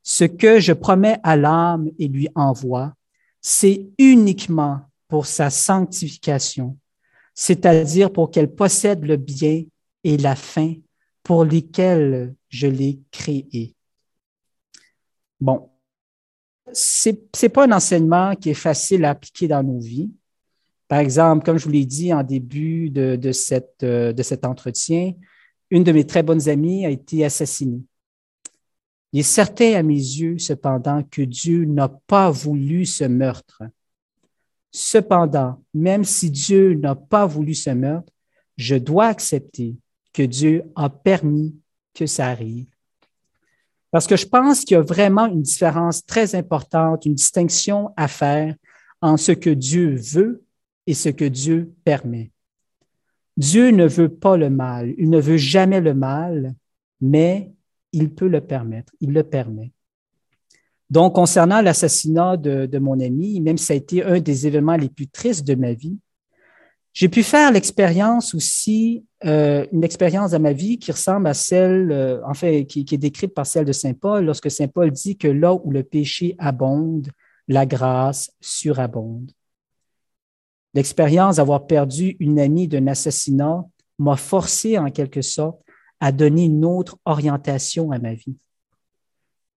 Ce que je promets à l'âme et lui envoie, c'est uniquement pour sa sanctification, c'est-à-dire pour qu'elle possède le bien et la fin pour lesquels je l'ai créé. Bon, c'est n'est pas un enseignement qui est facile à appliquer dans nos vies. Par exemple, comme je vous l'ai dit en début de, de, cette, euh, de cet entretien, une de mes très bonnes amies a été assassinée. Il est certain à mes yeux, cependant, que Dieu n'a pas voulu ce meurtre. Cependant, même si Dieu n'a pas voulu ce meurtre, je dois accepter que Dieu a permis que ça arrive. Parce que je pense qu'il y a vraiment une différence très importante, une distinction à faire en ce que Dieu veut et ce que Dieu permet. Dieu ne veut pas le mal, il ne veut jamais le mal, mais il peut le permettre, il le permet. Donc, concernant l'assassinat de, mon ami, même si ça a été un des événements les plus tristes de ma vie, j'ai pu faire l'expérience aussi, euh, une expérience dans ma vie qui ressemble à celle, euh, en fait, qui, est décrite par celle de Saint Paul, lorsque Saint Paul dit que là où le péché abonde, la grâce surabonde. L'expérience d'avoir perdu une amie d'un assassinat m'a forcé en quelque sorte à donner une autre orientation à ma vie.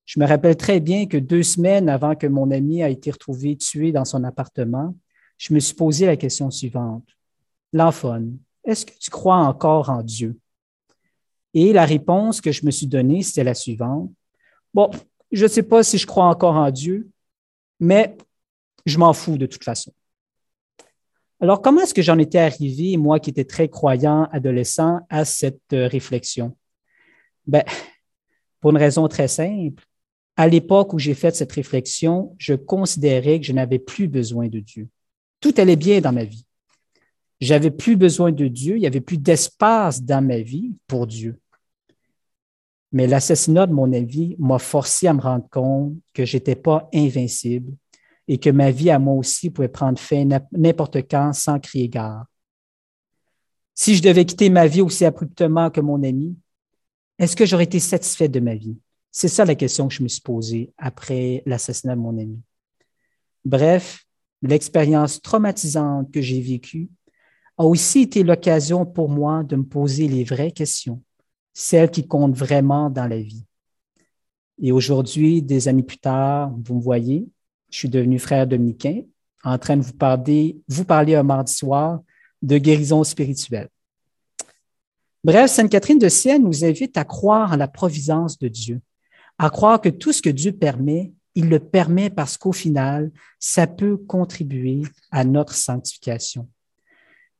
Je me rappelle très bien que deux semaines avant que mon ami a été retrouvé tué dans son appartement, je me suis posé la question suivante. L'enfant, est-ce que tu crois encore en Dieu? Et la réponse que je me suis donnée, c'était la suivante. Bon, je ne sais pas si je crois encore en Dieu, mais je m'en fous de toute façon. Alors, comment est-ce que j'en étais arrivé, moi qui étais très croyant adolescent, à cette euh, réflexion? Ben, pour une raison très simple. À l'époque où j'ai fait cette réflexion, je considérais que je n'avais plus besoin de Dieu. Tout allait bien dans ma vie. J'avais plus besoin de Dieu, il n'y avait plus d'espace dans ma vie pour Dieu. Mais l'assassinat de mon avis m'a forcé à me rendre compte que je n'étais pas invincible, et que ma vie à moi aussi pouvait prendre fin n'importe quand sans crier gare. Si je devais quitter ma vie aussi abruptement que mon ami, est-ce que j'aurais été satisfait de ma vie? C'est ça la question que je me suis posée après l'assassinat de mon ami. Bref, l'expérience traumatisante que j'ai vécue a aussi été l'occasion pour moi de me poser les vraies questions, celles qui comptent vraiment dans la vie. Et aujourd'hui, des années plus tard, vous me voyez, je suis devenu frère dominicain, en train de vous parler, vous parler un mardi soir de guérison spirituelle. Bref, Sainte Catherine de Sienne nous invite à croire en la providence de Dieu, à croire que tout ce que Dieu permet, il le permet parce qu'au final, ça peut contribuer à notre sanctification.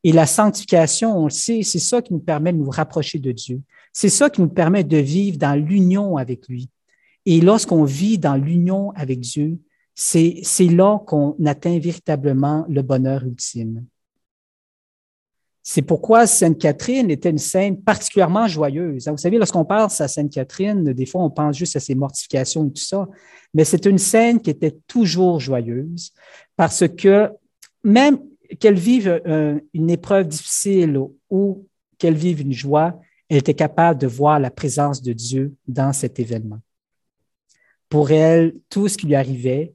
Et la sanctification, on le sait, c'est ça qui nous permet de nous rapprocher de Dieu. C'est ça qui nous permet de vivre dans l'union avec lui. Et lorsqu'on vit dans l'union avec Dieu, c'est là qu'on atteint véritablement le bonheur ultime. C'est pourquoi Sainte Catherine était une sainte particulièrement joyeuse. Vous savez, lorsqu'on pense à Sainte Catherine, des fois on pense juste à ses mortifications et tout ça, mais c'est une sainte qui était toujours joyeuse parce que même qu'elle vive euh, une épreuve difficile ou qu'elle vive une joie, elle était capable de voir la présence de Dieu dans cet événement. Pour elle, tout ce qui lui arrivait,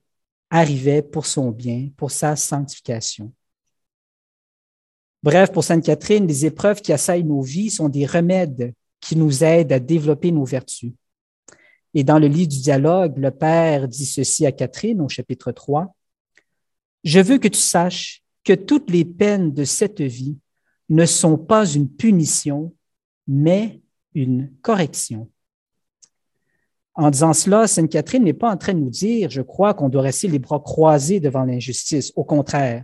arrivait pour son bien, pour sa sanctification. Bref, pour Sainte Catherine, les épreuves qui assaillent nos vies sont des remèdes qui nous aident à développer nos vertus. Et dans le livre du dialogue, le Père dit ceci à Catherine au chapitre 3. Je veux que tu saches que toutes les peines de cette vie ne sont pas une punition, mais une correction. En disant cela, Sainte Catherine n'est pas en train de nous dire, je crois, qu'on doit rester les bras croisés devant l'injustice. Au contraire,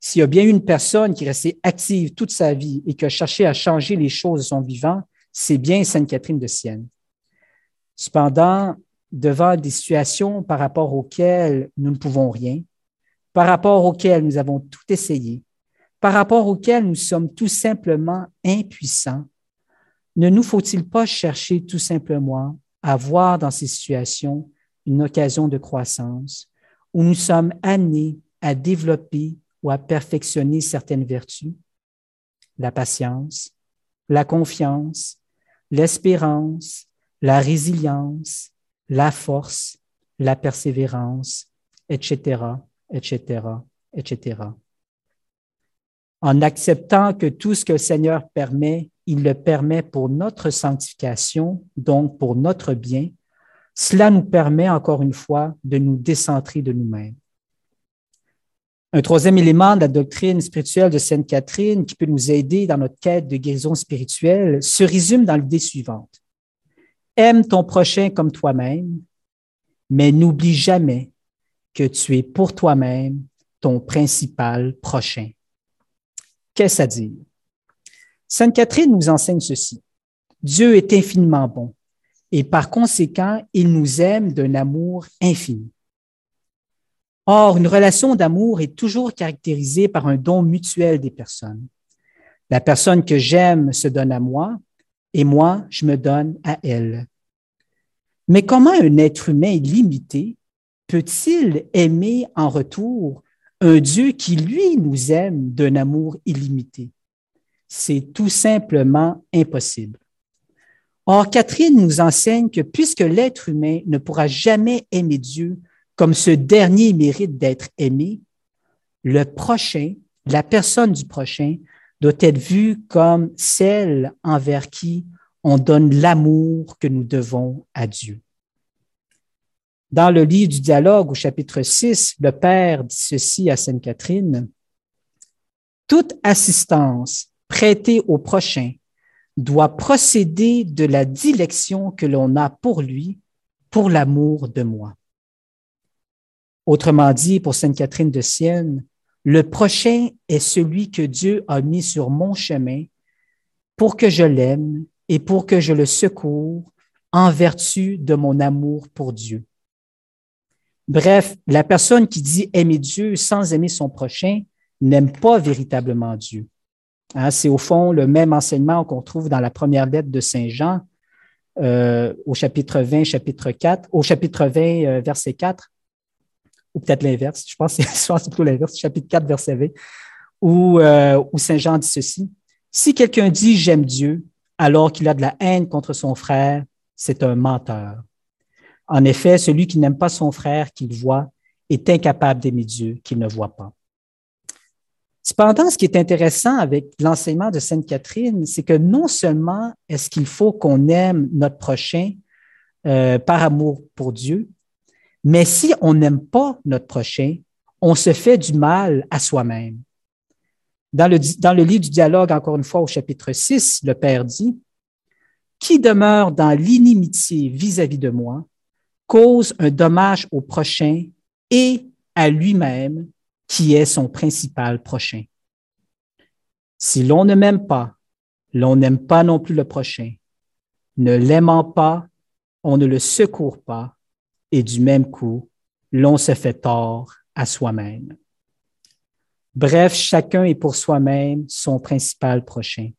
s'il y a bien une personne qui est restée active toute sa vie et qui a cherché à changer les choses de son vivant, c'est bien Sainte Catherine de Sienne. Cependant, devant des situations par rapport auxquelles nous ne pouvons rien, par rapport auxquelles nous avons tout essayé, par rapport auxquels nous sommes tout simplement impuissants, ne nous faut-il pas chercher tout simplement à voir dans ces situations une occasion de croissance où nous sommes amenés à développer ou à perfectionner certaines vertus, la patience, la confiance, l'espérance, la résilience, la force, la persévérance, etc., etc., etc. En acceptant que tout ce que le Seigneur permet, il le permet pour notre sanctification, donc pour notre bien, cela nous permet encore une fois de nous décentrer de nous-mêmes. Un troisième élément de la doctrine spirituelle de Sainte Catherine qui peut nous aider dans notre quête de guérison spirituelle se résume dans l'idée suivante. Aime ton prochain comme toi-même, mais n'oublie jamais que tu es pour toi-même ton principal prochain. Qu'est-ce à dire? Sainte Catherine nous enseigne ceci. Dieu est infiniment bon et par conséquent, il nous aime d'un amour infini. Or, une relation d'amour est toujours caractérisée par un don mutuel des personnes. La personne que j'aime se donne à moi et moi, je me donne à elle. Mais comment un être humain limité peut-il aimer en retour un Dieu qui, lui, nous aime d'un amour illimité? C'est tout simplement impossible. Or, Catherine nous enseigne que puisque l'être humain ne pourra jamais aimer Dieu comme ce dernier mérite d'être aimé, le prochain, la personne du prochain, doit être vue comme celle envers qui on donne l'amour que nous devons à Dieu. Dans le livre du dialogue au chapitre 6, le Père dit ceci à Sainte Catherine, Toute assistance prêtée au prochain doit procéder de la dilection que l'on a pour lui, pour l'amour de moi. Autrement dit, pour Sainte Catherine de Sienne, le prochain est celui que Dieu a mis sur mon chemin pour que je l'aime et pour que je le secours en vertu de mon amour pour Dieu. Bref, la personne qui dit aimer Dieu sans aimer son prochain n'aime pas véritablement Dieu. Hein, c'est au fond le même enseignement qu'on trouve dans la première lettre de Saint Jean, euh, au chapitre 20, chapitre 4, au chapitre 20, euh, verset 4, ou peut-être l'inverse, je pense, que c'est plutôt l'inverse, chapitre 4, verset 20, où, euh, où Saint Jean dit ceci. Si quelqu'un dit j'aime Dieu alors qu'il a de la haine contre son frère, c'est un menteur. En effet, celui qui n'aime pas son frère qu'il voit est incapable d'aimer Dieu qu'il ne voit pas. Cependant, ce qui est intéressant avec l'enseignement de Sainte Catherine, c'est que non seulement est-ce qu'il faut qu'on aime notre prochain euh, par amour pour Dieu, mais si on n'aime pas notre prochain, on se fait du mal à soi-même. Dans le, dans le livre du dialogue, encore une fois, au chapitre 6, le Père dit, Qui demeure dans l'inimitié vis-à-vis de moi cause un dommage au prochain et à lui-même qui est son principal prochain. Si l'on ne m'aime pas, l'on n'aime pas non plus le prochain. Ne l'aimant pas, on ne le secourt pas, et du même coup, l'on se fait tort à soi-même. Bref, chacun est pour soi-même son principal prochain.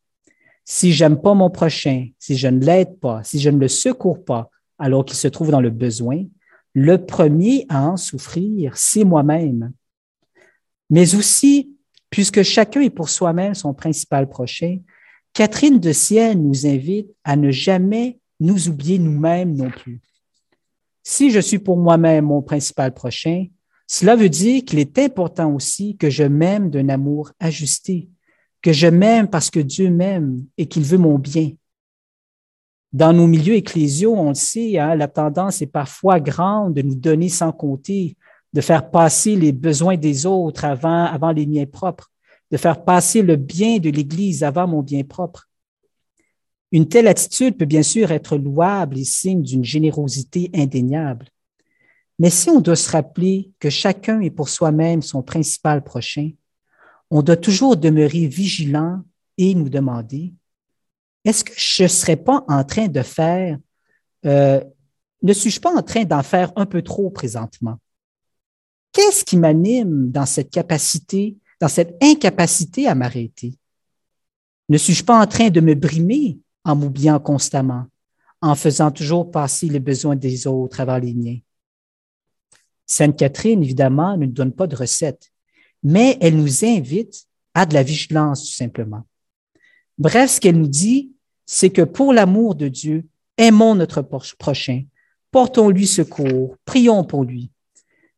Si j'aime pas mon prochain, si je ne l'aide pas, si je ne le secours pas alors qu'il se trouve dans le besoin, le premier à en souffrir, c'est moi-même mais aussi, puisque chacun est pour soi-même son principal prochain, Catherine de Sienne nous invite à ne jamais nous oublier nous-mêmes non plus. Si je suis pour moi-même mon principal prochain, cela veut dire qu'il est important aussi que je m'aime d'un amour ajusté, que je m'aime parce que Dieu m'aime et qu'il veut mon bien. Dans nos milieux ecclésiaux, on le sait, hein, la tendance est parfois grande de nous donner sans compter, de faire passer les besoins des autres avant, avant les miens propres, de faire passer le bien de l'Église avant mon bien propre. Une telle attitude peut bien sûr être louable et signe d'une générosité indéniable. Mais si on doit se rappeler que chacun est pour soi-même son principal prochain, on doit toujours demeurer vigilant et nous demander, est-ce que je ne serais pas en train de faire, euh, ne suis-je pas en train d'en faire un peu trop présentement? Qu'est-ce qui m'anime dans cette capacité dans cette incapacité à m'arrêter? Ne suis-je pas en train de me brimer en m'oubliant constamment, en faisant toujours passer les besoins des autres avant les miens? Sainte Catherine, évidemment, ne nous donne pas de recette, mais elle nous invite à de la vigilance, tout simplement. Bref, ce qu'elle nous dit, c'est que pour l'amour de Dieu, aimons notre prochain, portons-lui secours, prions pour lui.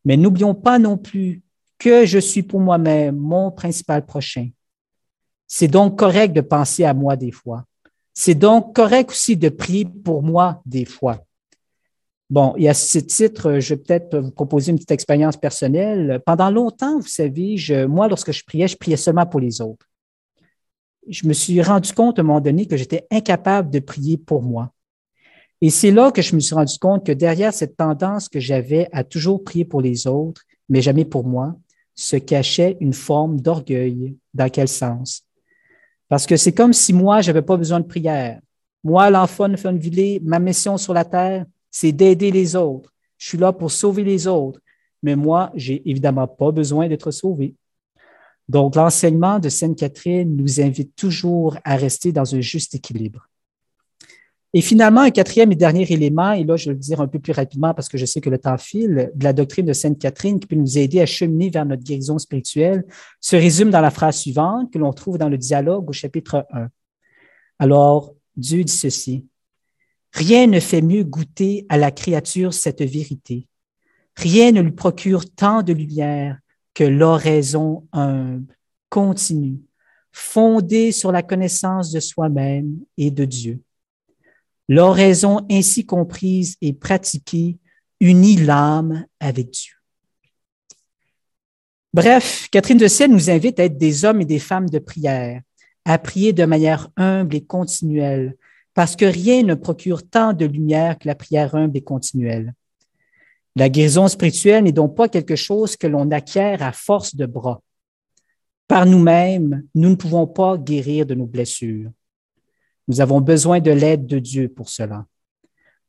Mais n'oublions pas non plus que je suis pour moi-même mon principal prochain. C'est donc correct de penser à moi des fois. C'est donc correct aussi de prier pour moi des fois. Bon, et à ce titre, je vais peut-être vous proposer une petite expérience personnelle. Pendant longtemps, vous savez, je, moi, lorsque je priais, je priais seulement pour les autres. Je me suis rendu compte à un moment donné que j'étais incapable de prier pour moi. Et c'est là que je me suis rendu compte que derrière cette tendance que j'avais à toujours prier pour les autres, mais jamais pour moi, se cachait une forme d'orgueil. Dans quel sens? Parce que c'est comme si moi, je n'avais pas besoin de prière. Moi, l'enfant de Funvillé, ma mission sur la terre, c'est d'aider les autres. Je suis là pour sauver les autres. Mais moi, j'ai évidemment pas besoin d'être sauvé. Donc, l'enseignement de Sainte Catherine nous invite toujours à rester dans un juste équilibre. Et finalement, un quatrième et dernier élément, et là, je vais le dire un peu plus rapidement parce que je sais que le temps file, de la doctrine de Sainte Catherine qui peut nous aider à cheminer vers notre guérison spirituelle, se résume dans la phrase suivante que l'on trouve dans le dialogue au chapitre 1. Alors, Dieu dit ceci. Rien ne fait mieux goûter à la créature cette vérité. Rien ne lui procure tant de lumière que l'oraison humble, continue, fondée sur la connaissance de soi-même et de Dieu. L'oraison ainsi comprise et pratiquée unit l'âme avec Dieu. Bref, Catherine de Sienne nous invite à être des hommes et des femmes de prière, à prier de manière humble et continuelle, parce que rien ne procure tant de lumière que la prière humble et continuelle. La guérison spirituelle n'est donc pas quelque chose que l'on acquiert à force de bras. Par nous-mêmes, nous ne pouvons pas guérir de nos blessures. Nous avons besoin de l'aide de Dieu pour cela.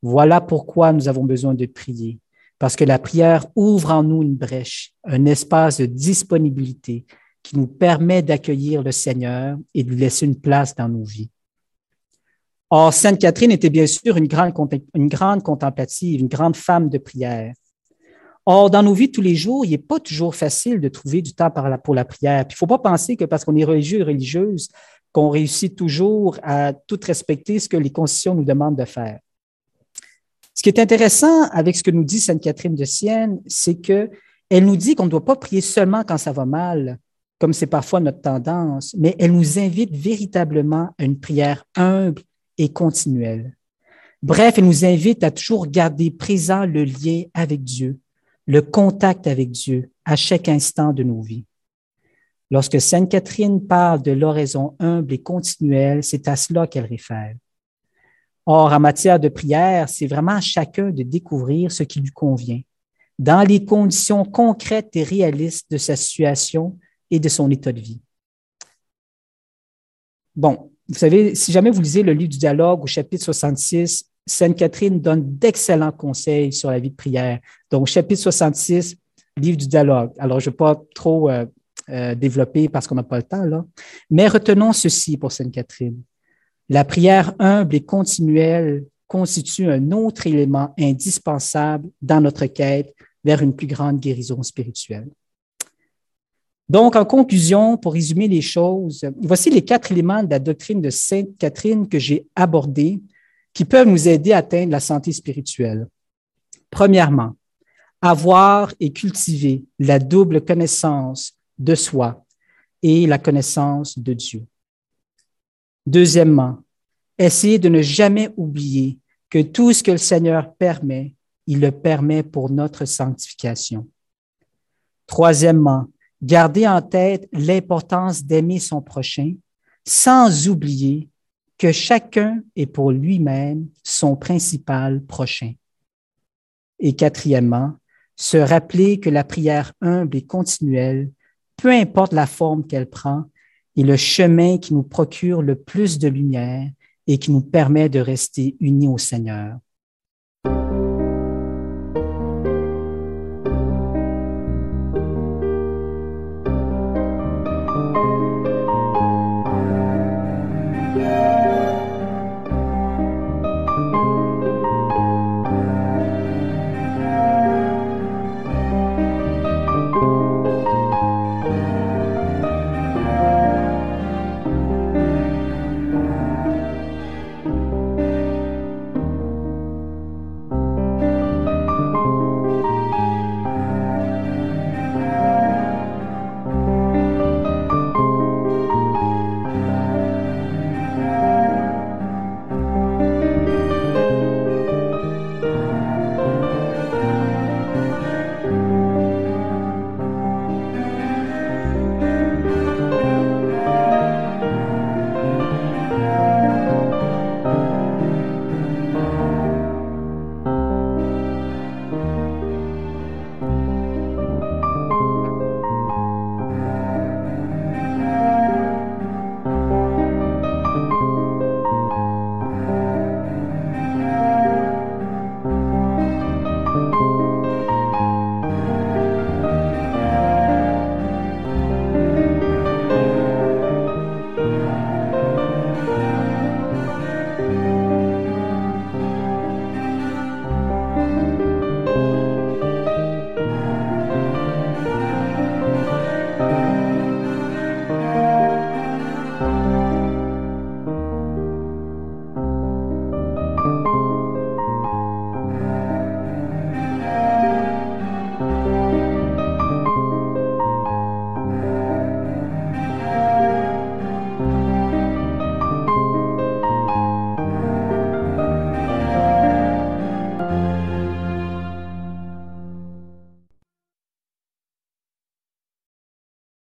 Voilà pourquoi nous avons besoin de prier, parce que la prière ouvre en nous une brèche, un espace de disponibilité qui nous permet d'accueillir le Seigneur et de lui laisser une place dans nos vies. Or, Sainte Catherine était bien sûr une grande, une grande contemplative, une grande femme de prière. Or, dans nos vies de tous les jours, il n'est pas toujours facile de trouver du temps pour la prière. il ne faut pas penser que parce qu'on est religieux et religieuse, qu'on réussit toujours à tout respecter ce que les constitutions nous demandent de faire. Ce qui est intéressant avec ce que nous dit Sainte Catherine de Sienne, c'est qu'elle nous dit qu'on ne doit pas prier seulement quand ça va mal, comme c'est parfois notre tendance, mais elle nous invite véritablement à une prière humble et continuelle. Bref, elle nous invite à toujours garder présent le lien avec Dieu, le contact avec Dieu à chaque instant de nos vies. Lorsque Sainte Catherine parle de l'oraison humble et continuelle, c'est à cela qu'elle réfère. Or, en matière de prière, c'est vraiment à chacun de découvrir ce qui lui convient, dans les conditions concrètes et réalistes de sa situation et de son état de vie. Bon, vous savez, si jamais vous lisez le livre du dialogue au chapitre 66, Sainte Catherine donne d'excellents conseils sur la vie de prière. Donc, chapitre 66, livre du dialogue. Alors, je ne vais pas trop euh, euh, développer parce qu'on n'a pas le temps là, mais retenons ceci pour Sainte Catherine. La prière humble et continuelle constitue un autre élément indispensable dans notre quête vers une plus grande guérison spirituelle. Donc, en conclusion, pour résumer les choses, voici les quatre éléments de la doctrine de Sainte Catherine que j'ai abordés qui peuvent nous aider à atteindre la santé spirituelle. Premièrement, avoir et cultiver la double connaissance de soi et la connaissance de Dieu. Deuxièmement, essayer de ne jamais oublier que tout ce que le Seigneur permet, il le permet pour notre sanctification. Troisièmement, garder en tête l'importance d'aimer son prochain sans oublier que chacun est pour lui-même son principal prochain. Et quatrièmement, se rappeler que la prière humble et continuelle, peu importe la forme qu'elle prend, est le chemin qui nous procure le plus de lumière et qui nous permet de rester unis au Seigneur.